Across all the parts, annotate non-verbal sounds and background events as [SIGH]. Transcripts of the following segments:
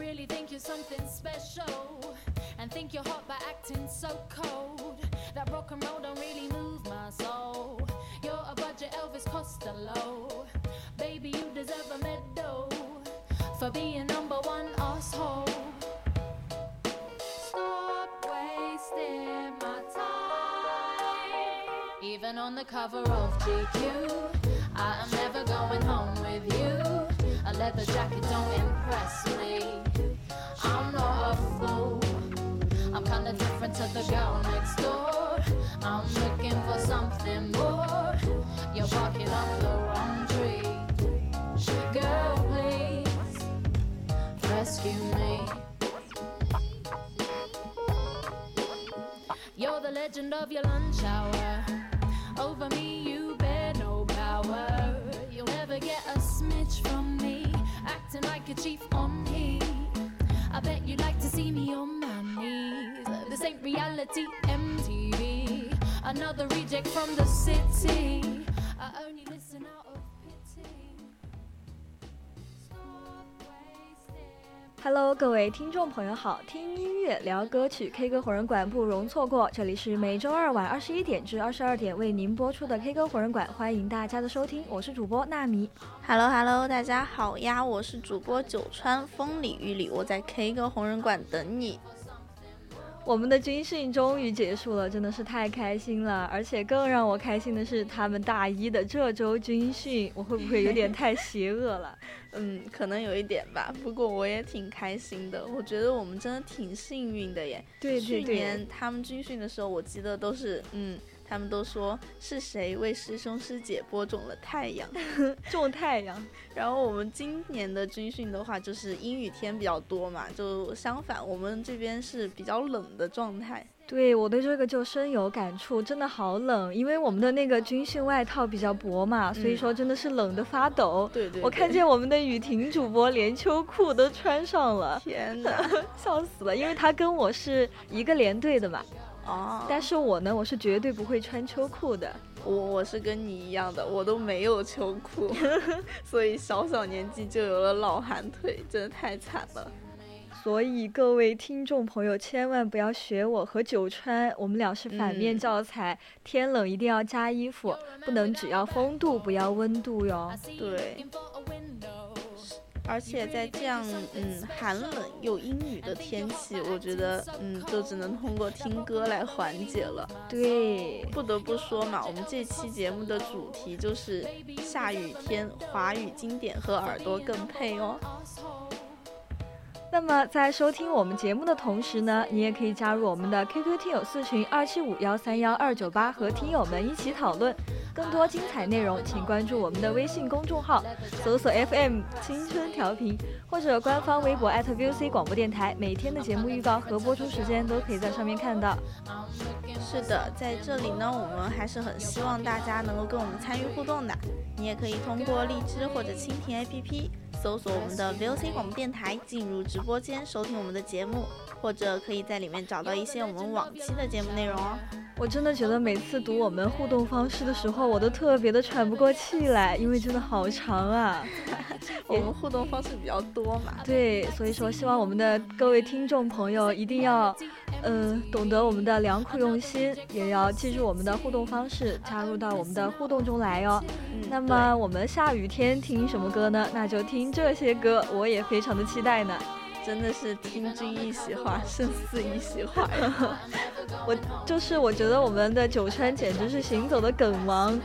Really think you're something special and think you're hot by acting so cold. That rock and roll don't really move my soul. You're a budget Elvis Costello. Baby, you deserve a medal for being number one asshole. Stop wasting my time. Even on the cover of GQ, I am never going home leather jacket don't impress me. I'm not a fool. I'm kinda different to the girl next door. I'm looking for something more. You're barking up the wrong tree. Girl, please rescue me. You're the legend of your lunch hour. Over me, Acting like a chief on heat. I bet you'd like to see me on my knees. This ain't reality MTV. Another reject from the city. I only Hello，各位听众朋友好，听音乐聊歌曲，K 歌红人馆不容错过。这里是每周二晚二十一点至二十二点为您播出的 K 歌红人馆，欢迎大家的收听，我是主播纳米。Hello Hello，大家好呀，我是主播九川，风里雨里，我在 K 歌红人馆等你。我们的军训终于结束了，真的是太开心了！而且更让我开心的是，他们大一的这周军训，我会不会有点太邪恶了？[LAUGHS] 嗯，可能有一点吧，不过我也挺开心的。我觉得我们真的挺幸运的耶。对对对去年，他们军训的时候，我记得都是嗯，他们都说是谁为师兄师姐播种了太阳。[LAUGHS] 种太阳。然后我们今年的军训的话，就是阴雨天比较多嘛，就相反，我们这边是比较冷的状态。对我对这个就深有感触，真的好冷，因为我们的那个军训外套比较薄嘛，所以说真的是冷得发抖。对对对我看见我们的雨婷主播连秋裤都穿上了，天哪！[LAUGHS] 笑死了，因为她跟我是一个连队的嘛，哦，但是我呢，我是绝对不会穿秋裤的。我我是跟你一样的，我都没有秋裤，[LAUGHS] 所以小小年纪就有了老寒腿，真的太惨了。所以各位听众朋友，千万不要学我和九川，我们俩是反面嗯教材。天冷一定要加衣服，不能只要风度，不要温度哟对而且在这样嗯寒冷又阴雨的天气，我觉得嗯就只能通过听歌来缓解了。对，不得不说嘛，我们这期节目的主题就是下雨天华语经典和耳朵更配哦。那么在收听我们节目的同时呢，你也可以加入我们的 QQ 听友四群二七五幺三幺二九八，和听友们一起讨论。更多精彩内容，请关注我们的微信公众号，搜索 FM 青春调频，或者官方微博 @VOC 广播电台，每天的节目预告和播出时间都可以在上面看到。是的，在这里呢，我们还是很希望大家能够跟我们参与互动的。你也可以通过荔枝或者蜻蜓 APP 搜索我们的 VOC 广播电台，进入直播间收听我们的节目，或者可以在里面找到一些我们往期的节目内容哦。我真的觉得每次读我们互动方式的时候，我都特别的喘不过气来，因为真的好长啊。[LAUGHS] 我们互动方式比较多嘛。对，所以说希望我们的各位听众朋友一定要，嗯、懂得我们的良苦用心，也要记住我们的互动方式，加入到我们的互动中来哦。嗯，那么我们下雨天听什么歌呢？那就听这些歌，我也非常的期待呢。对真的是听君一席话，胜似一席话。[LAUGHS] 我就是我觉得我们的九川简直是行走的梗王。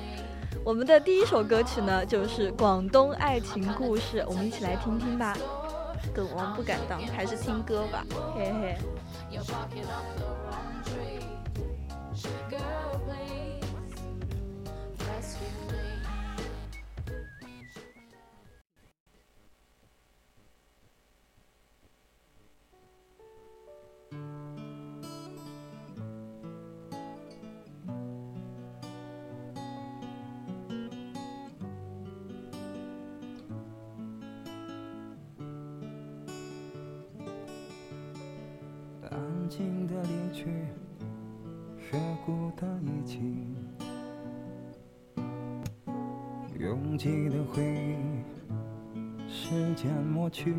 我们的第一首歌曲呢，就是《广东爱情故事》，我们一起来听听吧。梗王不敢当，还是听歌吧。嘿嘿。安静的离去，越孤单一起，拥挤的回忆，时间抹去。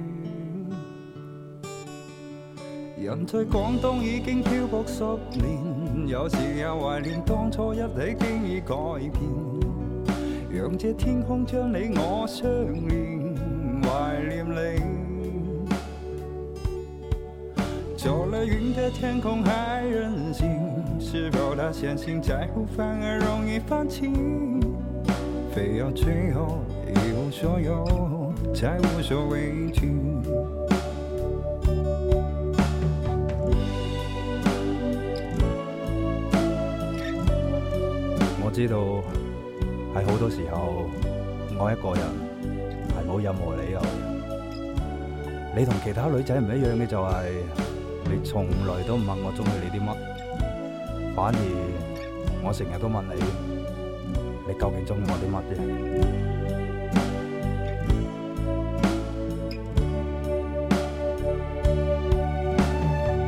人在广东已经漂泊十年，有时也怀念当初一起经已改变，让这天空将你我相连，怀念你。云的天空还任性，是否他相信在乎反而容易放弃？非要最后一无所有，才无所畏惧。我知道喺好多時候，我一個人係冇任何理由。你同其他女仔唔一樣嘅就係、你從來都唔問我中意你啲乜，反而我成日都問你，你究竟中意我啲乜嘢？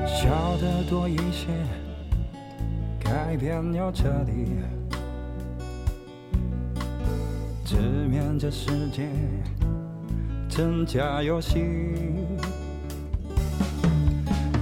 笑得多一些，改变要彻底，直面这世界，真假游戏。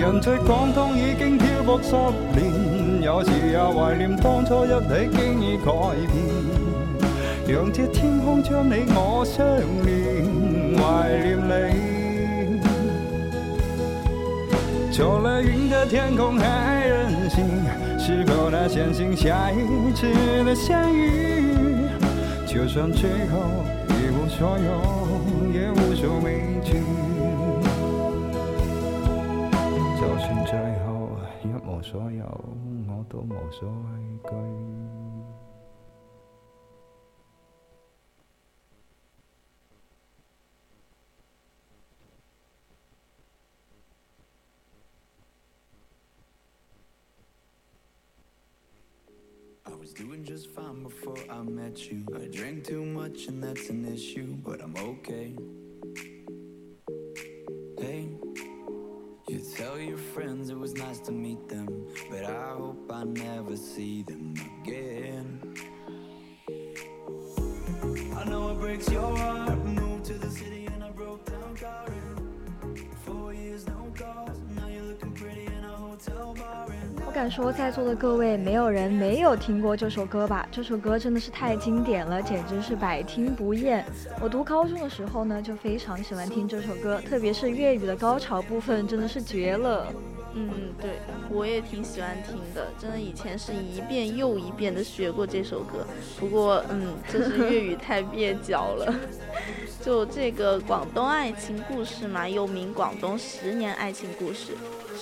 人在广东已经漂泊十年，有时也怀念当初一起经已改变。让这天空将你我相连，怀念你。走了雲的天空還任性，是否他相信下一次的相遇？就算最后一无所有，也无所畏所有，我都无所畏惧。 I was doing just fine before I met you. I drank too much and that's an issue, but I'm okay. Friends it was nice to meet them, but I hope I never see them again. I know it breaks your heart. 敢说，在座的各位没有人没有听过这首歌吧？这首歌真的是太经典了，简直是百听不厌。我读高中的时候呢，就非常喜欢听这首歌，特别是粤语的高潮部分，真的是绝了。嗯，对，我也挺喜欢听的，真的以前是一遍又一遍的学过这首歌。不过，嗯，就是粤语 [LAUGHS] 太蹩脚了。就这个广东爱情故事嘛，又名广东十年爱情故事，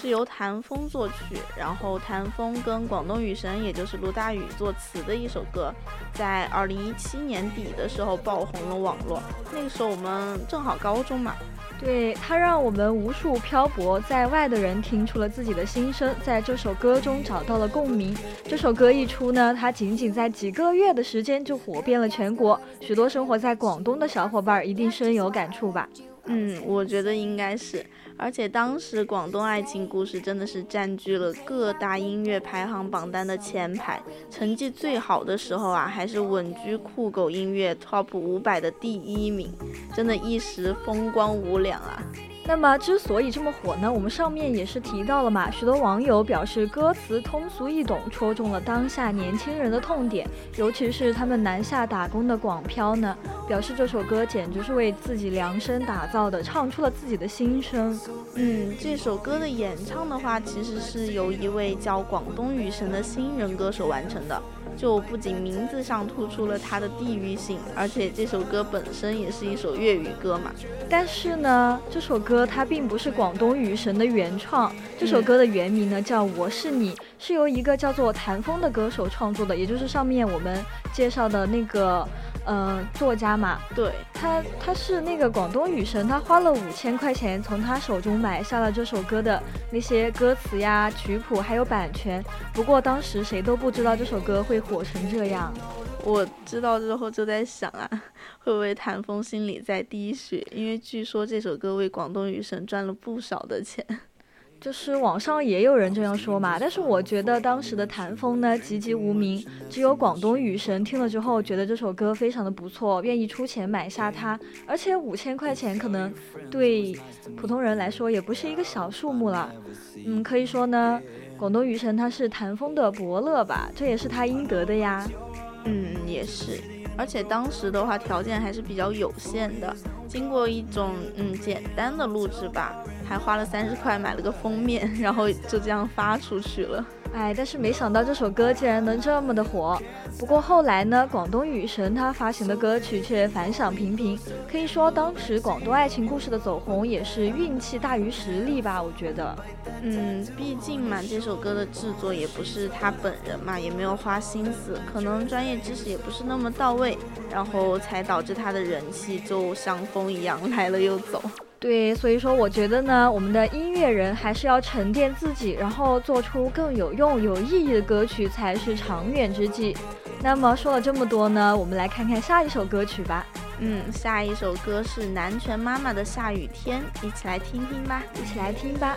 是由谭峰作曲，然后谭峰跟广东雨神，也就是卢大宇作词的一首歌，在二零一七年底的时候爆红了网络。那个时候我们正好高中嘛，对他让我们无数漂泊在外的人听出了自己的心声，在这首歌中找到了共鸣。这首歌一出呢，它仅仅在几个月的时间就火遍了全国，许多生活在广东的小伙伴一定深有感触吧。嗯，我觉得应该是，而且当时广东爱情故事真的是占据了各大音乐排行榜单的前排，成绩最好的时候啊，还是稳居酷狗音乐 Top 五百的第一名，真的一时风光无两啊。那么之所以这么火呢，我们上面也是提到了嘛，许多网友表示歌词通俗易懂，戳中了当下年轻人的痛点，尤其是他们南下打工的广漂呢，表示这首歌简直是为自己量身打造的，唱出了自己的心声。嗯，这首歌的演唱的话，其实是由一位叫广东雨神的新人歌手完成的。就不仅名字上突出了它的地域性，而且这首歌本身也是一首粤语歌嘛。但是呢，这首歌它并不是广东雨神的原创，这首歌的原名呢叫《我是你》，是由一个叫做谭峰的歌手创作的，也就是上面我们介绍的那个。呃，作家嘛，对他，他是那个广东雨神，他花了五千块钱从他手中买下了这首歌的那些歌词呀、曲谱还有版权。不过当时谁都不知道这首歌会火成这样。我知道之后就在想啊，[LAUGHS] 会不会谭峰心里在滴血？因为据说这首歌为广东雨神赚了不少的钱。就是网上也有人这样说嘛，但是我觉得当时的谭峰呢籍籍无名，只有广东雨神听了之后觉得这首歌非常的不错，愿意出钱买下它，而且五千块钱可能对普通人来说也不是一个小数目了。嗯，可以说呢，广东雨神他是谭峰的伯乐吧，这也是他应得的呀。嗯，也是，而且当时的话条件还是比较有限的，经过一种嗯简单的录制吧。还花了三十块买了个封面，然后就这样发出去了。哎，但是没想到这首歌竟然能这么的火。不过后来呢，广东雨神他发行的歌曲却反响平平。可以说，当时广东爱情故事的走红也是运气大于实力吧？我觉得。嗯，毕竟嘛，这首歌的制作也不是他本人嘛，也没有花心思，可能专业知识也不是那么到位，然后才导致他的人气就像风一样 [LAUGHS] 来了又走。对，所以说我觉得呢，我们的音乐人还是要沉淀自己，然后做出更有用、有意义的歌曲才是长远之计。那么说了这么多呢，我们来看看下一首歌曲吧。嗯，下一首歌是南拳妈妈的《下雨天》，一起来听听吧，一起来听吧。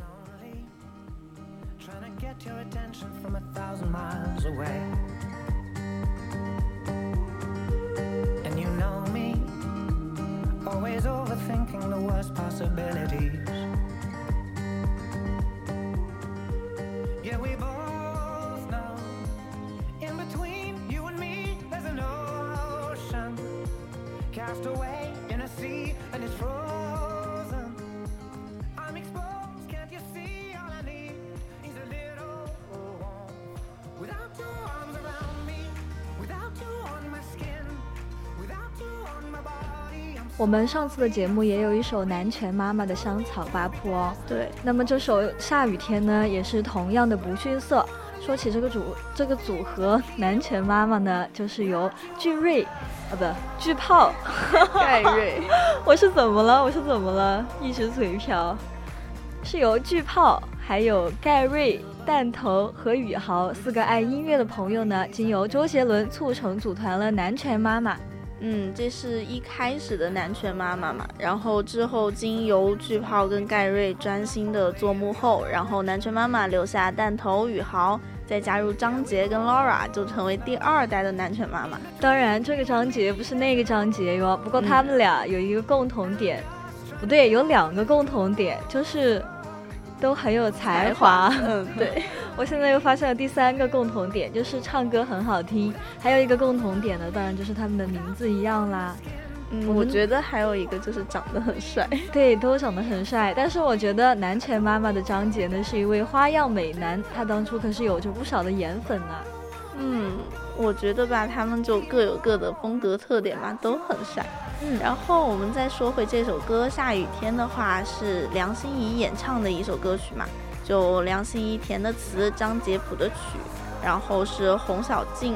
lonely trying to get your attention from a thousand miles away. And you know me, always overthinking the worst possibilities. Yeah, we both know in between you and me there's an ocean cast away 我们上次的节目也有一首南拳妈妈的《香草八铺》哦。对，那么这首《下雨天》呢，也是同样的不逊色。说起这个组这个组合，南拳妈妈呢，就是由巨瑞，啊不，巨炮，盖瑞，[LAUGHS] 我是怎么了？我是怎么了？一直嘴瓢，是由巨炮、还有盖瑞、弹头和宇豪四个爱音乐的朋友呢，经由周杰伦促成组团了南拳妈妈。嗯，这是一开始的男拳妈妈嘛，然后之后经由巨炮跟盖瑞专心的做幕后，然后男拳妈妈留下弹头、宇豪，再加入张杰跟 Laura，就成为第二代的男拳妈妈。当然，这个张杰不是那个张杰哟，不过他们俩有一个共同点，不对，有两个共同点，就是都很有才华。[LAUGHS] 嗯，对。[LAUGHS] 我现在又发现了第三个共同点，就是唱歌很好听。还有一个共同点呢，当然就是他们的名字一样啦。嗯，我觉得还有一个就是长得很帅，[LAUGHS] 对，都长得很帅。但是我觉得南拳妈妈的张杰呢，是一位花样美男，他当初可是有着不少的颜粉啊。嗯，我觉得吧，他们就各有各的风格特点嘛，都很帅。嗯，然后我们再说回这首歌《下雨天》的话，是梁心颐演唱的一首歌曲嘛，就梁心颐填的词，张杰谱的曲，然后是洪小静，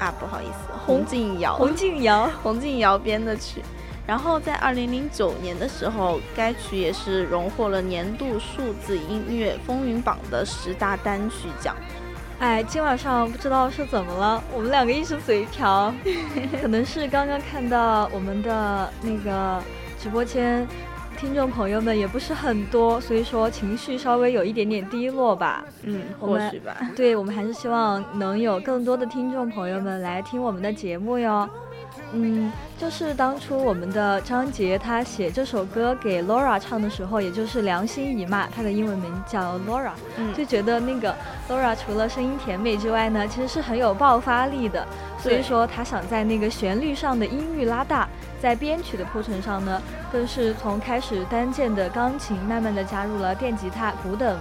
啊，不好意思，洪静瑶，洪静瑶，[LAUGHS] 洪静瑶编的曲。然后在二零零九年的时候，该曲也是荣获了年度数字音乐风云榜的十大单曲奖。哎，今晚上不知道是怎么了，我们两个一直嘴瓢，[LAUGHS] 可能是刚刚看到我们的那个直播间，听众朋友们也不是很多，所以说情绪稍微有一点点低落吧。嗯，或许吧。对，我们还是希望能有更多的听众朋友们来听我们的节目哟。嗯，就是当初我们的张杰他写这首歌给 Laura 唱的时候，也就是良心颐嘛，她的英文名叫 Laura，、嗯。就觉得那个 Laura 除了声音甜美之外呢，其实是很有爆发力的，所以说他想在那个旋律上的音域拉大，在编曲的铺陈上呢，更是从开始单键的钢琴，慢慢的加入了电吉他、鼓等，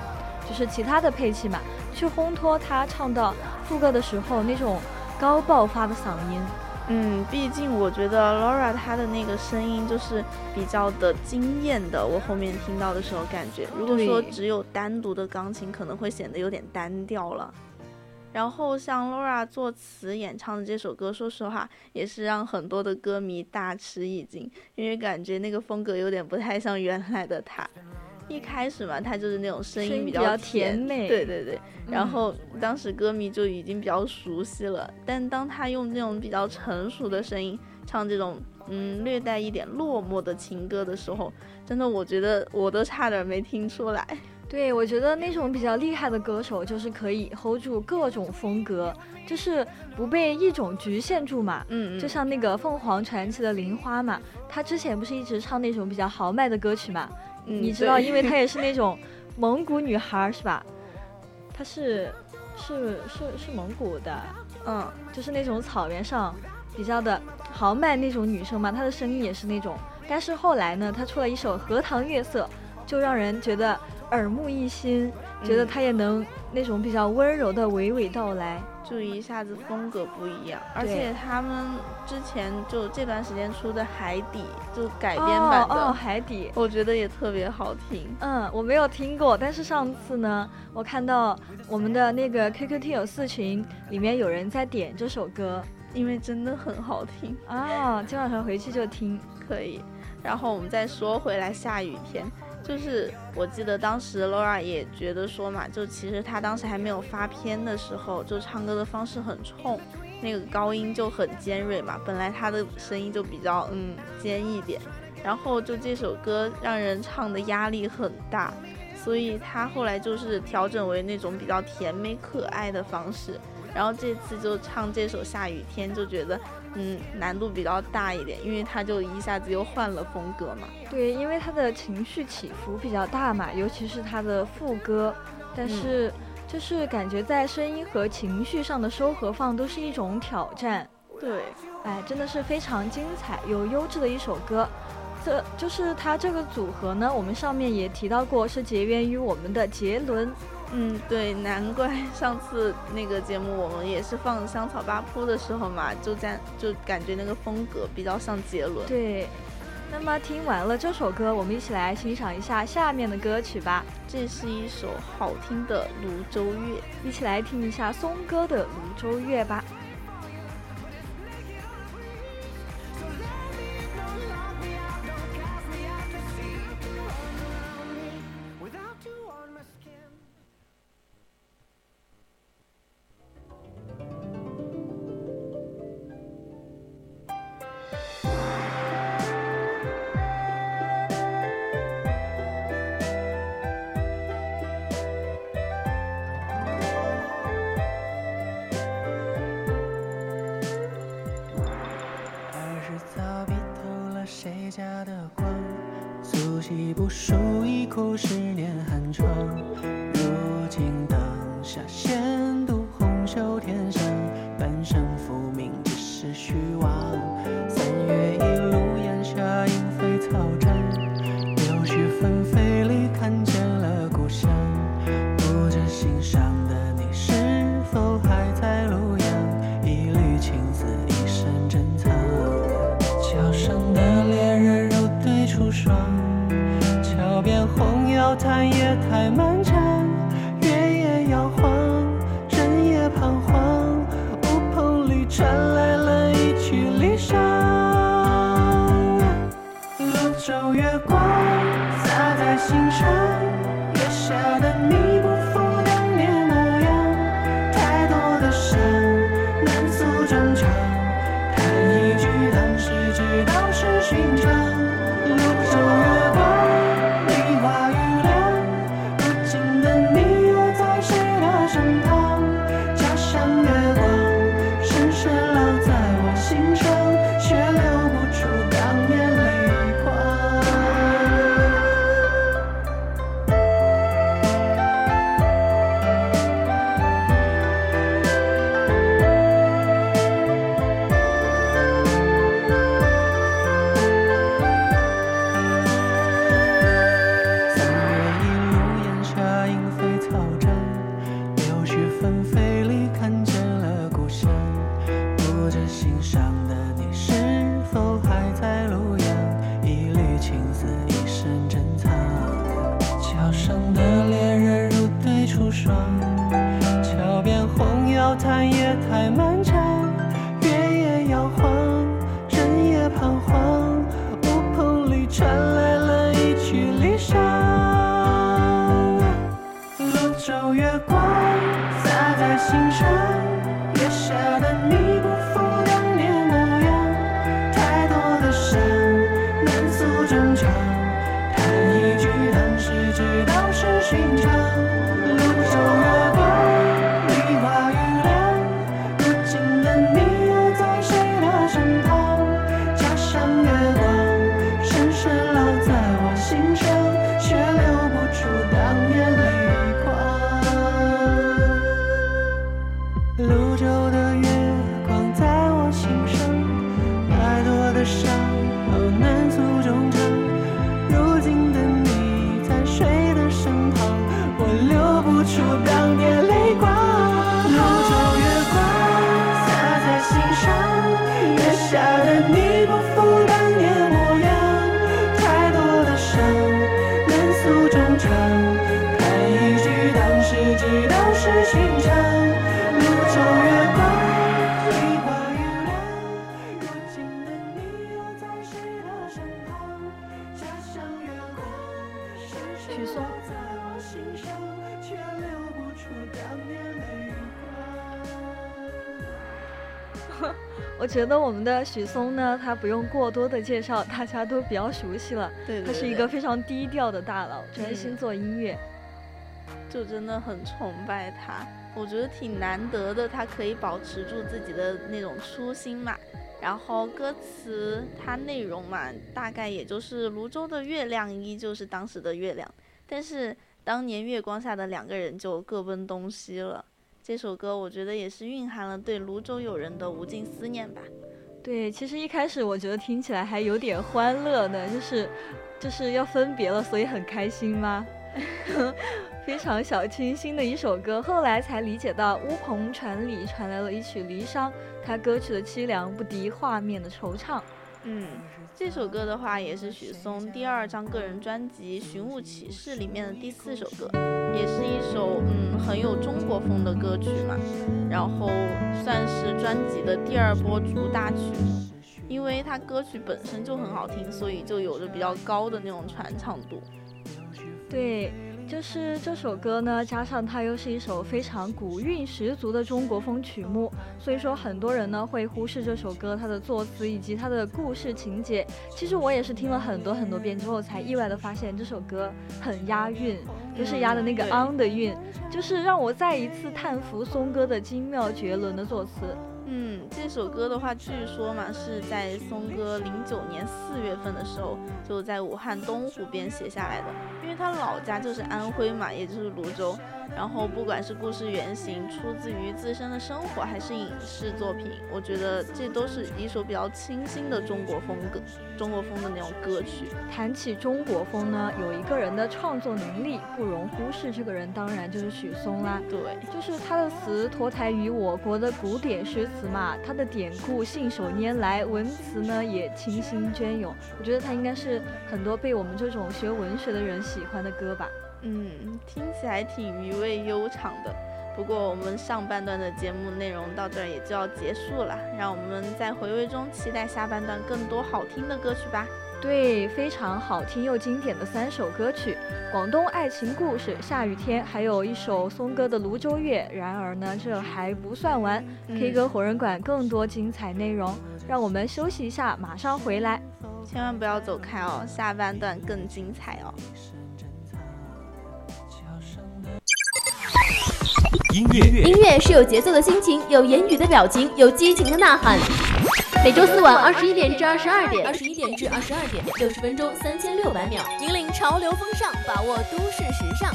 就是其他的配器嘛，去烘托他唱到副歌的时候那种高爆发的嗓音。嗯，毕竟我觉得 Laura 她的那个声音就是比较的惊艳的，我后面听到的时候感觉，如果说只有单独的钢琴，可能会显得有点单调了。然后像 Laura 作词演唱的这首歌，说实话也是让很多的歌迷大吃一惊，因为感觉那个风格有点不太像原来的他。一开始嘛，他就是那种声音比较甜甜美对对对。然嗯后当时歌迷就已经比较熟悉了，但当他用那种比较成熟的声音唱这种嗯略带一点落寞的情歌的时候，真的我觉得我都差点没听出来。[LAUGHS] 对，我觉得那种比较厉害的歌手，就是可以 hold 住各种风格，就是不被一种局限住嘛。嗯就像那个凤凰传奇的玲花嘛，他之前不是一直唱那种比较豪迈的歌曲嘛？嗯你知道，因为她也是那种蒙古女孩儿，是吧？她是是是是蒙古的，嗯，就是那种草原上比较的豪迈那种女生嘛，她的声音也是那种。但是后来呢，她出了一首《荷塘月色》，就让人觉得耳目一新，觉得嗯她也能那种比较温柔的娓娓道来。就一下子风格不一样，而且他们之前就这段时间出的《海底》就改编版的，哦哦，海底。我觉得也特别好听。嗯，我没有听过，但是上次呢，我看到我们的那个 QQ 听友四群里面有人在点这首歌因为真的很好听，啊，今晚上回去就听。[LAUGHS] 可以。然后我们再说回来，下雨天，就是我记得当时 Laura 也觉得说嘛，就其实她当时还没有发片的时候，就唱歌的方式很冲，那个高音就很尖锐嘛，本来她的声音就比较嗯尖一点，然后就这首歌让人唱的压力很大，所以她后来就是调整为那种比较甜美可爱的方式，然后这次就唱这首下雨天，就觉得嗯难度比较大一点，因为他就一下子又换了风格嘛。对，因为他的情绪起伏比较大嘛，尤其是他的副歌，但是就是感觉在声音和情绪上的收和放都是一种挑战。对，哎，真的是非常精彩，又优质的一首歌。这就是他这个组合呢，我们上面也提到过，是结缘于我们的杰伦。嗯，对，难怪上次那个节目我们也是放香草八铺的时候嘛，就在就感觉那个风格比较像杰伦。对，那么听完了这首歌，我们一起来欣赏一下下面的歌曲吧。这是一首好听的《泸州月》，一起来听一下松哥的《泸州月》吧。心上，月下的你。我觉得我们的许嵩呢，他不用过多的介绍，大家都比较熟悉了。对他是一个非常低调的大佬，专心做音乐，就真的很崇拜他。我觉得挺难得的，他可以保持住自己的那种初心嘛。然后歌词它内容嘛，大概也就是泸州的月亮依旧是当时的月亮，但是当年月光下的两个人就各奔东西了。这首歌我觉得也是蕴含了对泸州友人的无尽思念吧。对，其实一开始我觉得听起来还有点欢乐呢，就是就是要分别了，所以很开心吗？[LAUGHS] 非常小清新的一首歌，后来才理解到乌篷船里传来了一曲离殇，他歌曲的凄凉不敌画面的惆怅。嗯，这首歌的话也是许嵩第二张个人专辑《寻雾启事》里面的第四首歌，也是一首嗯很有中国风的歌曲嘛，然后算是专辑的第二波主打曲，因为它歌曲本身就很好听，所以就有着比较高的那种传唱度。对。就是这首歌呢，加上它又是一首非常古韵十足的中国风曲目，所以说很多人呢会忽视这首歌它的作词以及它的故事情节。其实我也是听了很多很多遍之后，才意外的发现这首歌很押韵，就是押的那个 on 的韵，就是让我再一次叹服松哥的精妙绝伦的作词。嗯，这首歌的话，据说嘛是在松哥零九年四月份的时候，就在武汉东湖边写下来的，因为他老家就是安徽嘛，也就是泸州。然后不管是故事原型出自于自身的生活，还是影视作品，我觉得这都是一首比较清新的中国风格，中国风的那种歌曲。谈起中国风呢，有一个人的创作能力不容忽视，这个人当然就是许嵩啦。对，就是他的词脱胎于我国的古典诗词词嘛，他的典故信手拈来，文词呢也清新隽永。我觉得他应该是很多被我们这种学文学的人喜欢的歌吧。嗯，听起来挺余味悠长的。不过我们上半段的节目内容到这儿也就要结束了，让我们在回味中期待下半段更多好听的歌曲吧。对，非常好听又经典的三首歌曲，《广东爱情故事》、《下雨天》，还有一首松哥的《泸州月》。然而呢，这还不算完、嗯、，K 歌火人馆更多精彩内容。让我们休息一下，马上回来。千万不要走开哦，下半段更精彩哦。音乐，音乐是有节奏的心情，有言语的表情，有激情的呐喊。每周四晚二十一点至二十二点，二十一点至二十二点，六十分钟，三千六百秒，引领潮流风尚，把握都市时尚。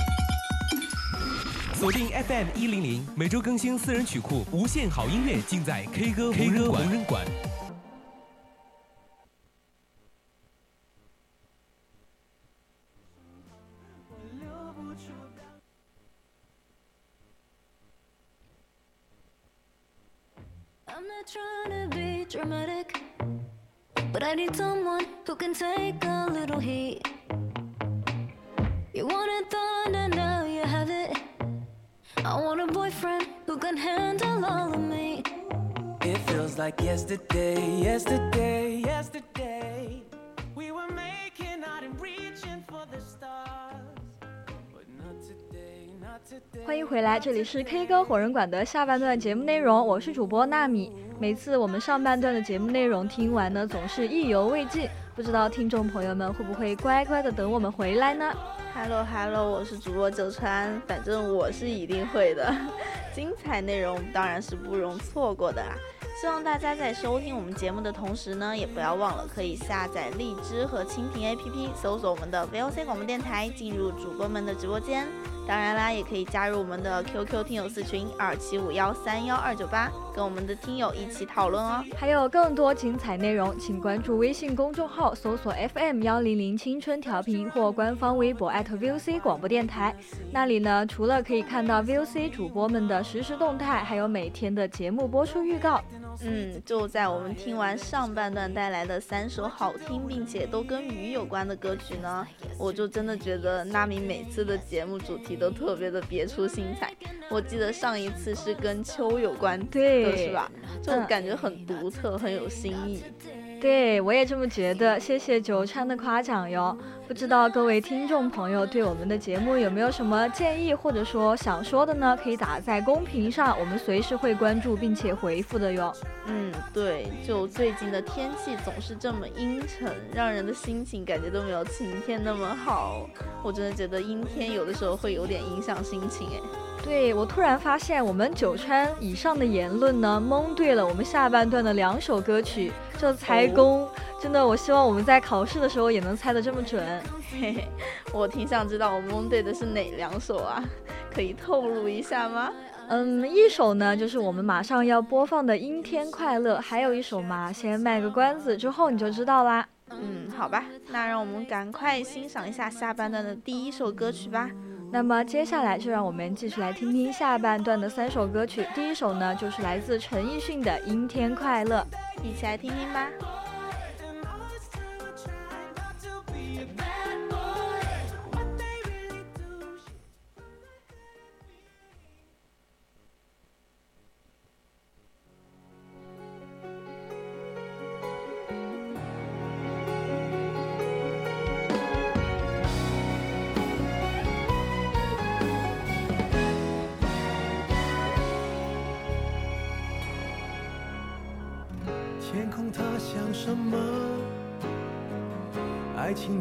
锁定 FM 一零零，每周更新私人曲库，无限好音乐尽在 K 歌 K 歌无人馆。I'm not trying to be dramatic, but I need someone who can take a little heat. You wanted thunder, now you have it. I want a boyfriend who can handle all of me. It feels like yesterday, yesterday, yesterday. 欢迎回来，这里是 K 歌火人馆的下半段节目内容，我是主播纳米。每次我们上半段的节目内容听完呢，总是意犹未尽，不知道听众朋友们会不会乖乖的等我们回来呢？Hello Hello，我是主播九川，反正我是一定会的。[LAUGHS] 精彩内容当然是不容错过的啦。希望大家在收听我们节目的同时呢，也不要忘了可以下载荔枝和蜻蜓 APP，搜索我们的 VOC 广播电台，进入主播们的直播间。当然啦，也可以加入我们的 QQ 听友四群二七五幺三幺二九八，跟我们的听友一起讨论哦。还有更多精彩内容，请关注微信公众号，搜索 FM 幺零零青春调频或官方微博 @VOC 广播电台。那里呢，除了可以看到 VOC 主播们的实时动态，还有每天的节目播出预告。嗯，就在我们听完上半段带来的三首好听并且都跟雨有关的歌曲呢，我就真的觉得娜米每次的节目主题都特别的别出心裁。我记得上一次是跟秋有关的，对是吧？就感觉很独特，很有新意。对，我也这么觉得。谢谢九川的夸奖哟。不知道各位听众朋友对我们的节目有没有什么建议，或者说想说的呢？可以打在公屏上，我们随时会关注并且回复的哟。嗯，对，就最近的天气总是这么阴沉，让人的心情感觉都没有晴天那么好。我真的觉得阴天有的时候会有点影响心情哎。对我突然发现，我们九川以上的言论呢，蒙对了我们下半段的两首歌曲，这才功。真的，我希望我们在考试的时候也能猜得这么准。[LAUGHS] 嘿嘿，我挺想知道我蒙对的是哪两首啊？可以透露一下吗？嗯，一首呢就是我们马上要播放的《阴天快乐》，还有一首嘛，先卖个关子，之后你就知道啦。嗯，好吧，那让我们赶快欣赏一下下半段的第一首歌曲吧。那么接下来就让我们继续来听听下半段的三首歌曲。第一首呢就是来自陈奕迅的《阴天快乐》，一起来听听吧。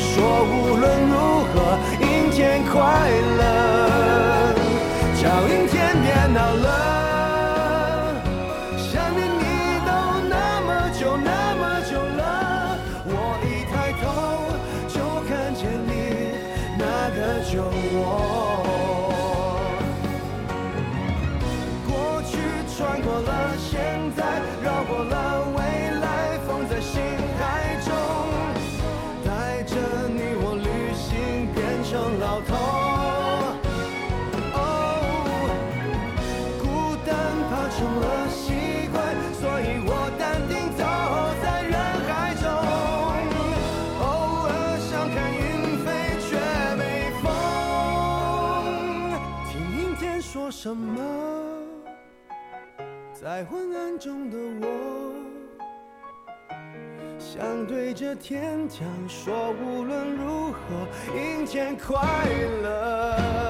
说，无论如何，阴天快乐，叫阴天别闹了。在昏暗中的我，想对着天讲说，无论如何，阴天快乐，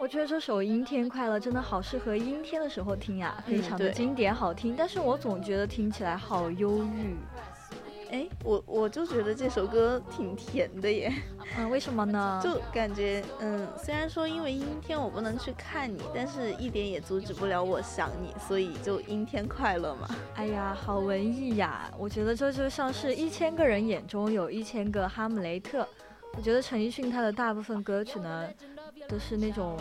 我觉得这首《阴天快乐》真的好适合阴天的时候听呀，非常的经典好听。但是我总觉得听起来好忧郁。哎，我我就觉得这首歌挺甜的耶，嗯，为什么呢？[LAUGHS] 就感觉嗯，虽然说因为阴天我不能去看你，但是一点也阻止不了我想你，所以就阴天快乐嘛。哎呀，好文艺呀！我觉得这就像是一千个人眼中有一千个哈姆雷特。我觉得陈奕迅他的大部分歌曲呢，都是那种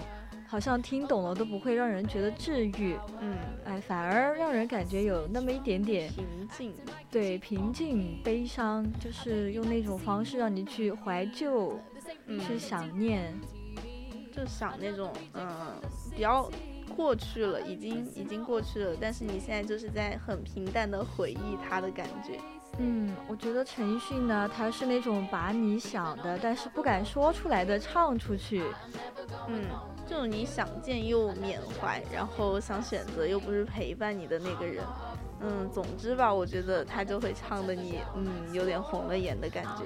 好像听懂了都不会让人觉得治愈，嗯，哎，反而让人感觉有那么一点点平静。对平静、悲伤，就是用那种方式让你去怀旧、嗯去想念。就想那种嗯，比较过去了，已经已经过去了，但是你现在就是在很平淡的回忆它的感觉。嗯，我觉得陈奕迅呢，他是那种把你想的，但是不敢说出来的唱出去。嗯，这种你想见又缅怀，然后想选择又不是陪伴你的那个人。嗯，总之吧，我觉得他就会唱的你，嗯，有点红了眼的感觉。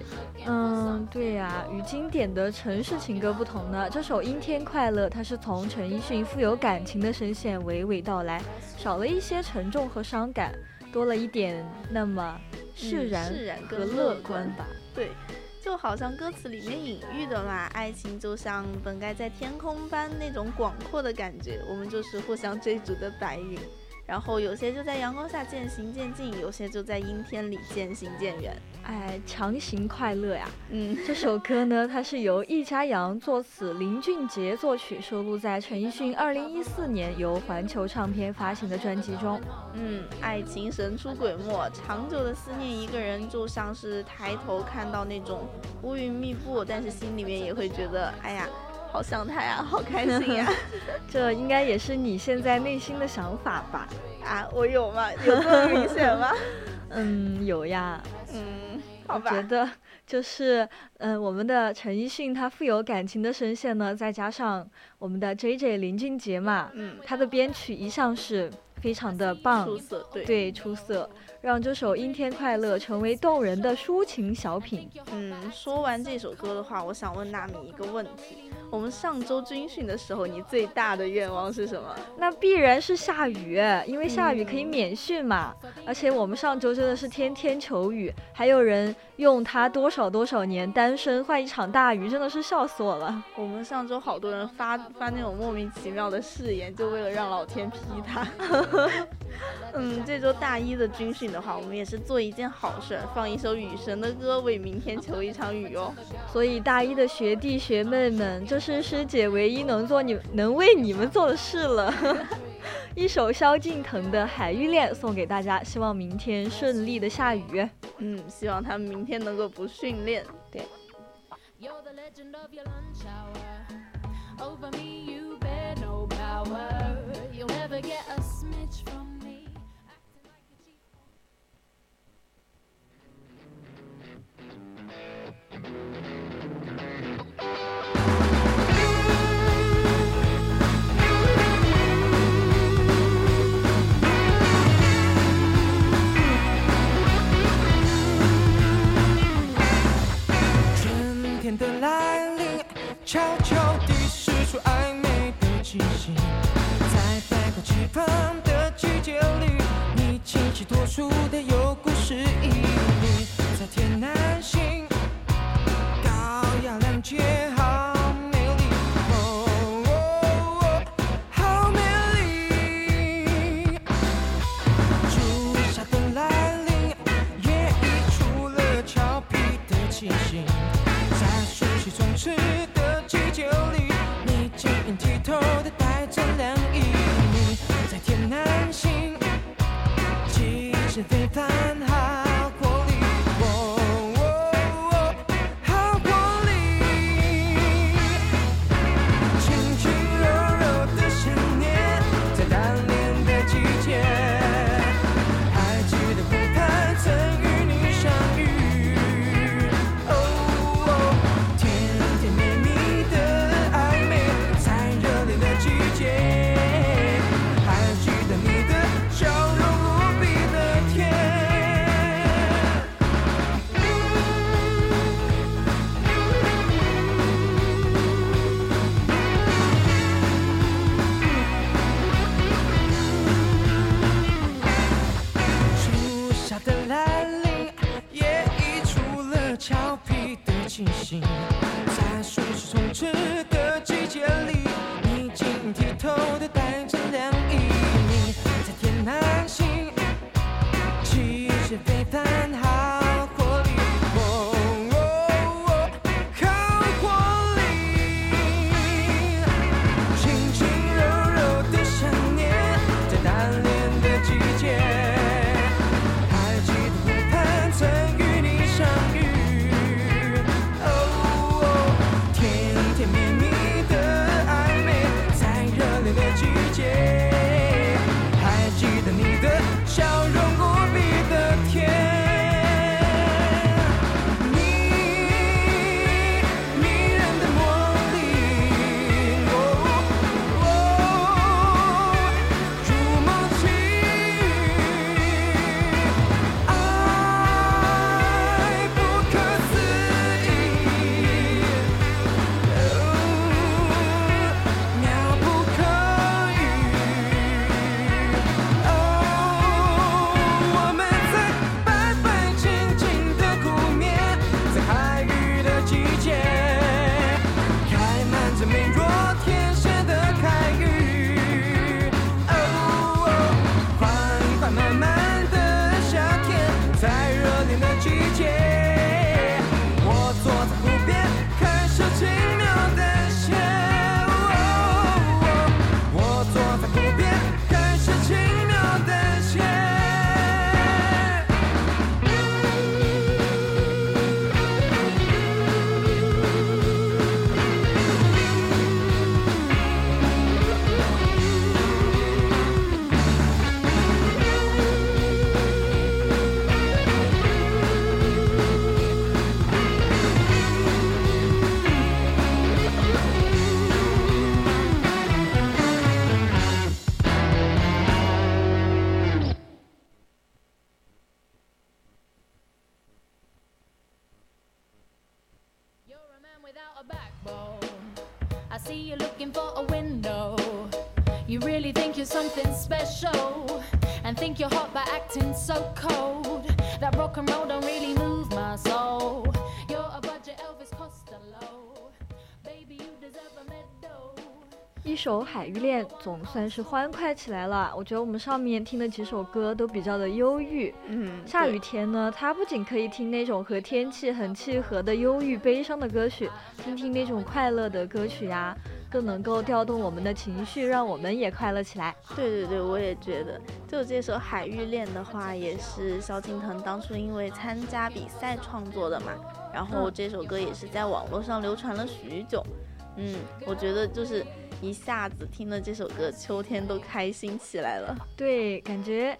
嗯，对呀、与经典的城市情歌不同呢，这首《阴天快乐》它是从陈奕迅富有感情的声线娓娓道来，少了一些沉重和伤感，多了一点那么释然嗯释然和乐乐观吧。对，就好像歌词里面隐喻的嘛，爱情就像本该在天空般那种广阔的感觉，我们就是互相追逐的白云。然后有些就在阳光下渐行渐近，有些就在阴天里渐行渐远。哎，强行快乐呀！嗯，这首歌呢，它是由易家扬作词，林俊杰作曲，收录在陈奕迅2014年由环球唱片发行的专辑中。嗯，爱情神出鬼没，长久的思念一个人，就像是抬头看到那种乌云密布，但是心里面也会觉得，哎呀，好想他呀，好开心呀。[LAUGHS] 这应该也是你现在内心的想法吧？啊，我有吗？有这么明显吗？[LAUGHS] 嗯，有呀。嗯，好我吧。觉得就是，嗯、我们的陈奕迅他富有感情的声线呢，再加上我们的 J J 林俊杰嘛，嗯，他的编曲一向是非常的棒，出色，对对，出色，让这首《阴天快乐》成为动人的抒情小品。嗯，说完这首歌的话，我想问纳米一个问题：我们上周军训的时候，你最大的愿望是什么？那必然是下雨，因为下雨可嗯以免训嘛。而且我们上周真的是天天求雨，还有人用他多少多少年单身换一场大雨，真的是笑死我了。我们上周好多人发发那种莫名其妙的誓言，就为了让老天批他。[LAUGHS] 嗯，这周大一的军训的话，我们也是做一件好事儿，放一首雨神的歌，为明天求一场雨哦。所以大一的学弟学妹们，这是师姐唯一能做你能为你们做的事了。[LAUGHS] 一首萧敬腾的《海芋恋》送给大家，希望明天顺利的下雨。嗯，希望他们明天能够不训练。对。You're the legend of your lunch hour. Over me, you bear no power. 首《海芋恋》总算是欢快起来了。我觉得我们上面听的几首歌都比较的忧郁。嗯，下雨天呢，它不仅可以听那种和天气很契合的忧郁悲伤的歌曲，听听那种快乐的歌曲呀，更能够调动我们的情绪，让我们也快乐起来。对对对，我也觉得，就这首《海芋恋》的话，也是萧敬腾当初因为参加比赛创作的嘛，然后嗯这首歌也是在网络上流传了许久。嗯，我觉得就是一下子听了这首歌，秋天都开心起来了。对，感觉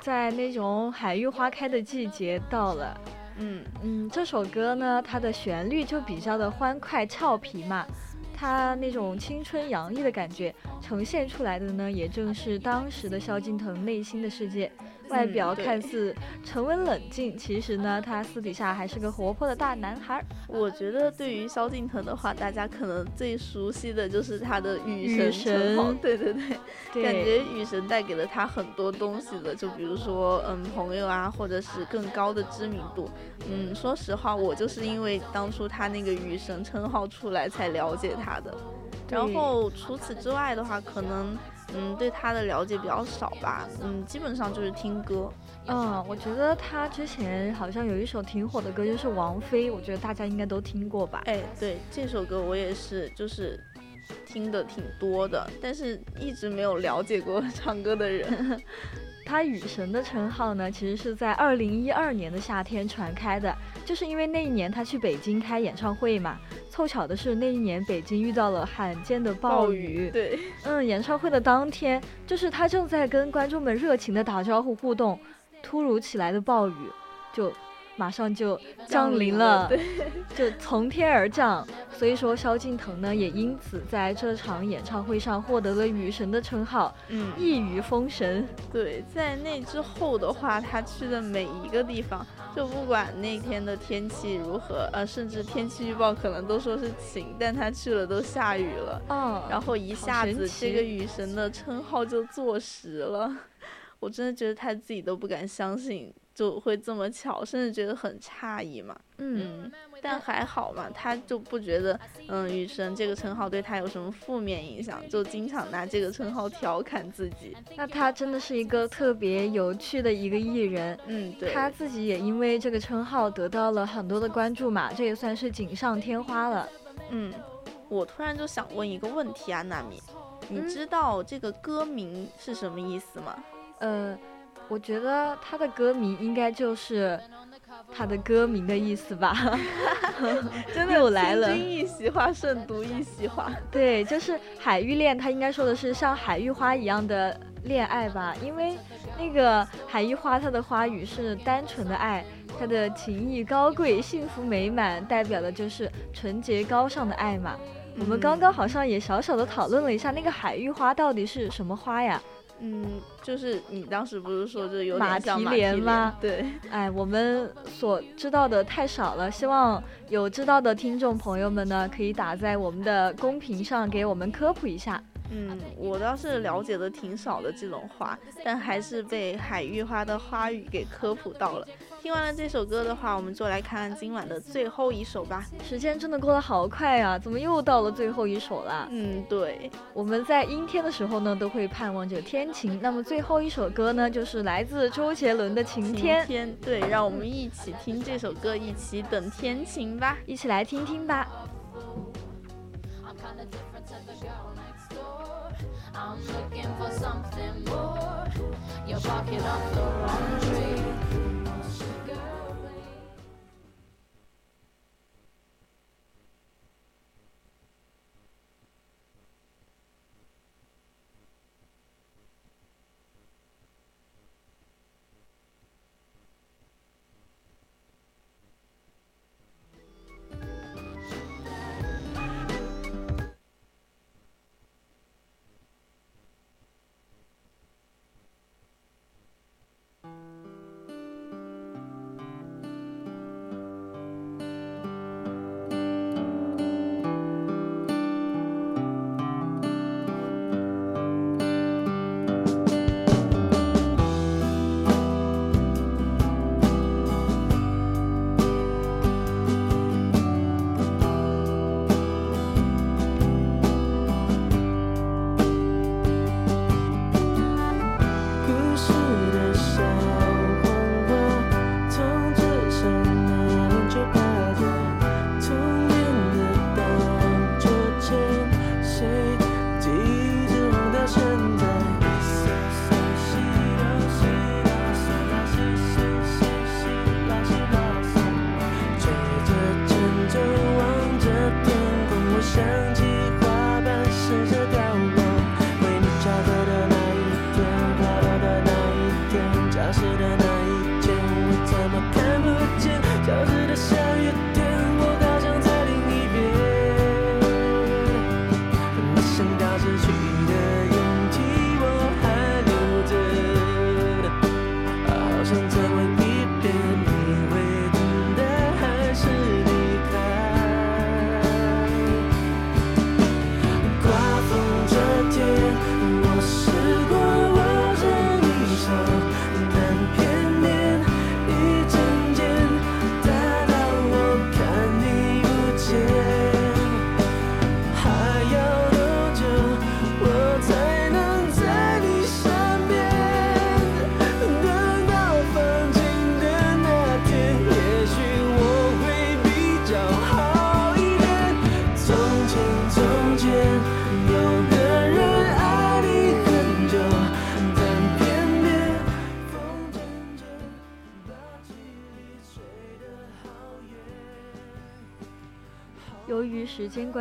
在那种海芋花开的季节到了。嗯嗯，这首歌呢，它的旋律就比较的欢快俏皮嘛，它那种青春洋溢的感觉呈现出来的呢，也正是当时的萧敬腾内心的世界。外嗯表看似沉稳冷静，其实呢，他私底下还是个活泼的大男孩儿。我觉得对于萧敬腾的话，大家可能最熟悉的就是他的雨雨神称号。神对对对，对感觉雨神带给了他很多东西的，就比如说嗯朋友啊，或者是更高的知名度。嗯，说实话，我就是因为当初他那个雨神称号出来才了解他的。然后除此之外的话，可能嗯对他的了解比较少吧。嗯，基本上就是听歌。嗯，我觉得他之前好像有一首挺火的歌，就是王菲，我觉得大家应该都听过吧。哎，对，这首歌我也是，就是听的挺多的，但是一直没有了解过 [LAUGHS] 唱歌的人。他雨神的称号呢，其实是在二零一二年的夏天传开的，就是因为那一年他去北京开演唱会嘛。凑巧的是，那一年北京遇到了罕见的暴雨。对，嗯，演唱会的当天，就是他正在跟观众们热情的打招呼互动，突如其来的暴雨就马上就降临了，对，[LAUGHS] 就从天而降。所以说，萧敬腾呢也因此在这场演唱会上获得了雨神的称号，嗯，一语封神。对，在那之后的话，他去的每一个地方，就不管那天的天气如何，呃，甚至天气预报可能都说是晴，但他去了都下雨了。嗯，然后一下子这个雨神的称号就坐实了。[LAUGHS] 我真的觉得他自己都不敢相信就会这么巧，甚至觉得很诧异嘛。嗯，但还好嘛，他就不觉得嗯雨神这个称号对他有什么负面影响，就经常拿这个称号调侃自己。那他真的是一个特别有趣的一个艺人。嗯，对，他自己也因为这个称号得到了很多的关注嘛，这也算是锦上添花了。嗯，我突然就想问一个问题啊，娜米，你知道这个歌名是什么意思吗？呃，我觉得他的歌名应该就是 [LAUGHS] 他的歌名的意思吧。[LAUGHS] [LAUGHS] 真的又来了，一席话胜读一席话。对，就是海芋恋，他应该说的是像海芋花一样的恋爱吧，因为那个海芋花，它的花语是单纯的爱，它的情谊高贵、幸福美满，代表的就是纯洁高尚的爱嘛。我们刚刚好像也小小的讨论了一下，那个海芋花到底是什么花呀？嗯，就是你当时不是说这有马蹄莲吗？对，[LAUGHS] 哎，我们所知道的太少了，希望有知道的听众朋友们呢，可以打在我们的公屏上给我们科普一下。嗯，我倒是了解的挺少的这种花，但还是被海芋花的花语给科普到了。听完了这首歌的话，我们就来看看今晚的最后一首吧。时间真的过得好快呀，怎么又到了最后一首了？嗯，对，我们在阴天的时候呢，都会盼望着天晴。那么最后一首歌呢，就是来自周杰伦的《晴天》。天，对，让我们一起听这首歌，一起等天晴吧，一起来听听吧。I'm looking for something more. You're barking up the wrong tree.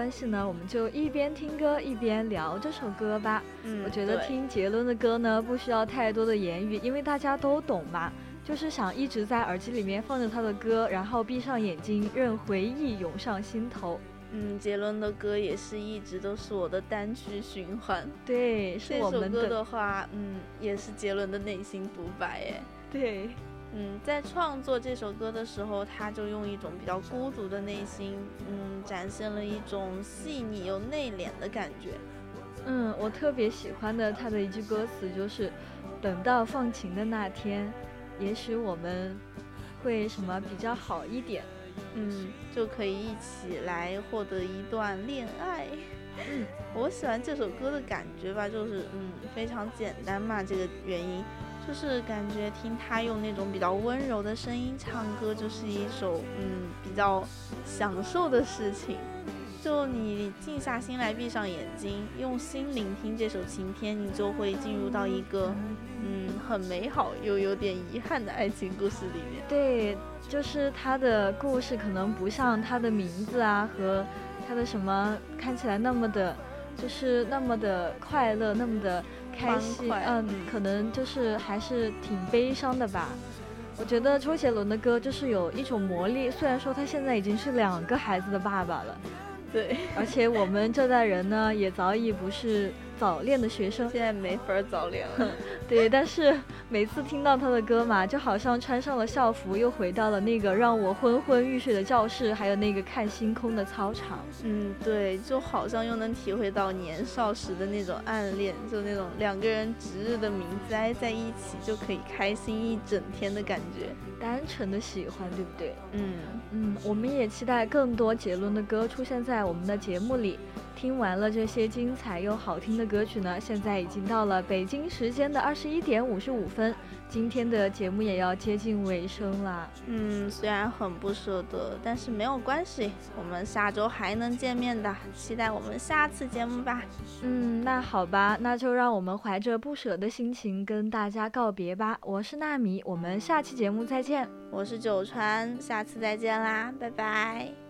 关系呢，我们就一边听歌一边聊这首歌吧。嗯，我觉得听杰伦的歌呢，不需要太多的言语，因为大家都懂嘛。就是想一直在耳机里面放着他的歌，然后闭上眼睛，任回忆涌上心头。嗯，杰伦的歌也是一直都是我的单曲循环。对，是我们的。这首歌的话，嗯，也是杰伦的内心独白，哎。对。嗯，在创作这首歌的时候，他就用一种比较孤独的内心，嗯，展现了一种细腻又内敛的感觉。嗯，我特别喜欢的他的一句歌词就是，等到放晴的那天，也许我们会什么比较好一点。嗯，就可以一起来获得一段恋爱。嗯，[LAUGHS] 我喜欢这首歌的感觉吧，就是嗯非常简单嘛，这个原因就是感觉听他用那种比较温柔的声音唱歌，就是一首嗯比较享受的事情。就你静下心来，闭上眼睛，用心聆听这首《晴天》，你就会进入到一个嗯很美好又有点遗憾的爱情故事里面。对，就是他的故事可能不像他的名字啊和他的什么看起来那么的，就是那么的快乐，那么的开心。嗯，可能就是还是挺悲伤的吧。我觉得周杰伦的歌就是有一种魔力，虽然说他现在已经是两个孩子的爸爸了。对，而且我们这代人呢，也早已不是早恋的学生，现在没法早恋了。[LAUGHS] 对，但是每次听到他的歌嘛，就好像穿上了校服，又回到了那个让我昏昏欲睡的教室，还有那个看星空的操场。嗯，对，就好像又能体会到年少时的那种暗恋，就那种两个人值日的名字挨在一起就可以开心一整天的感觉，单纯的喜欢，对不对？嗯嗯，我们也期待更多杰伦的歌出现在我们的节目里。听完了这些精彩又好听的歌曲呢，现在已经到了北京时间的二十一点五十五分，今天的节目也要接近尾声啦。嗯，虽然很不舍得，但是没有关系，我们下周还能见面的，期待我们下次节目吧。嗯，那好吧，那就让我们怀着不舍的心情跟大家告别吧。我是纳米，我们下期节目再见。我是九川，下次再见啦，拜拜。